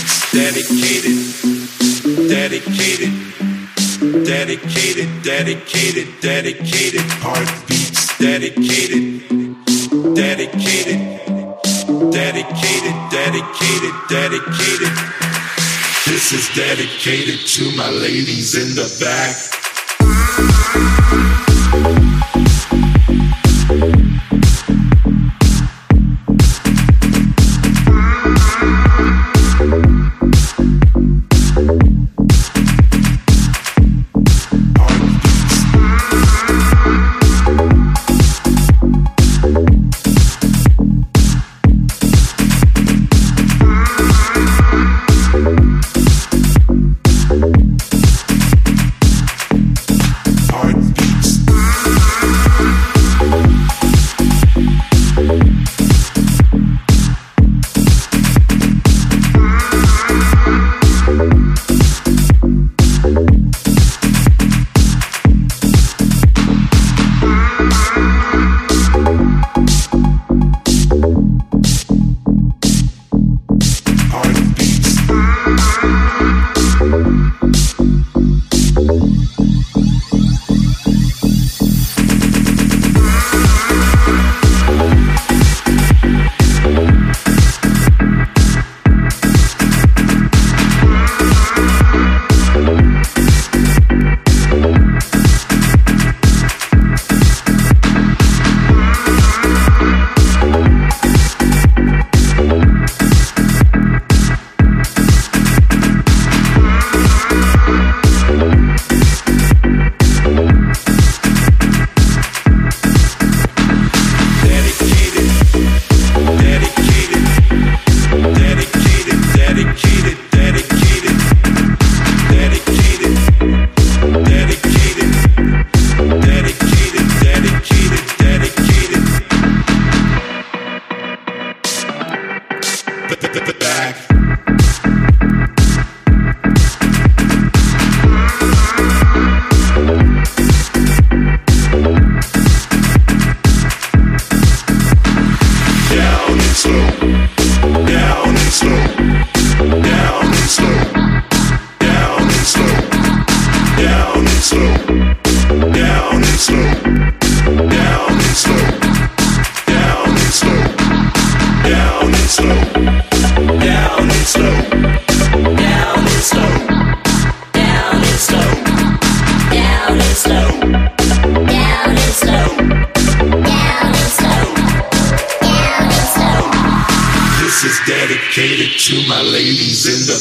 It's dedicated, dedicated, dedicated, dedicated, dedicated. Heartbeats dedicated, dedicated, dedicated, dedicated, dedicated. This is dedicated to my ladies in the back. cater to my ladies in the.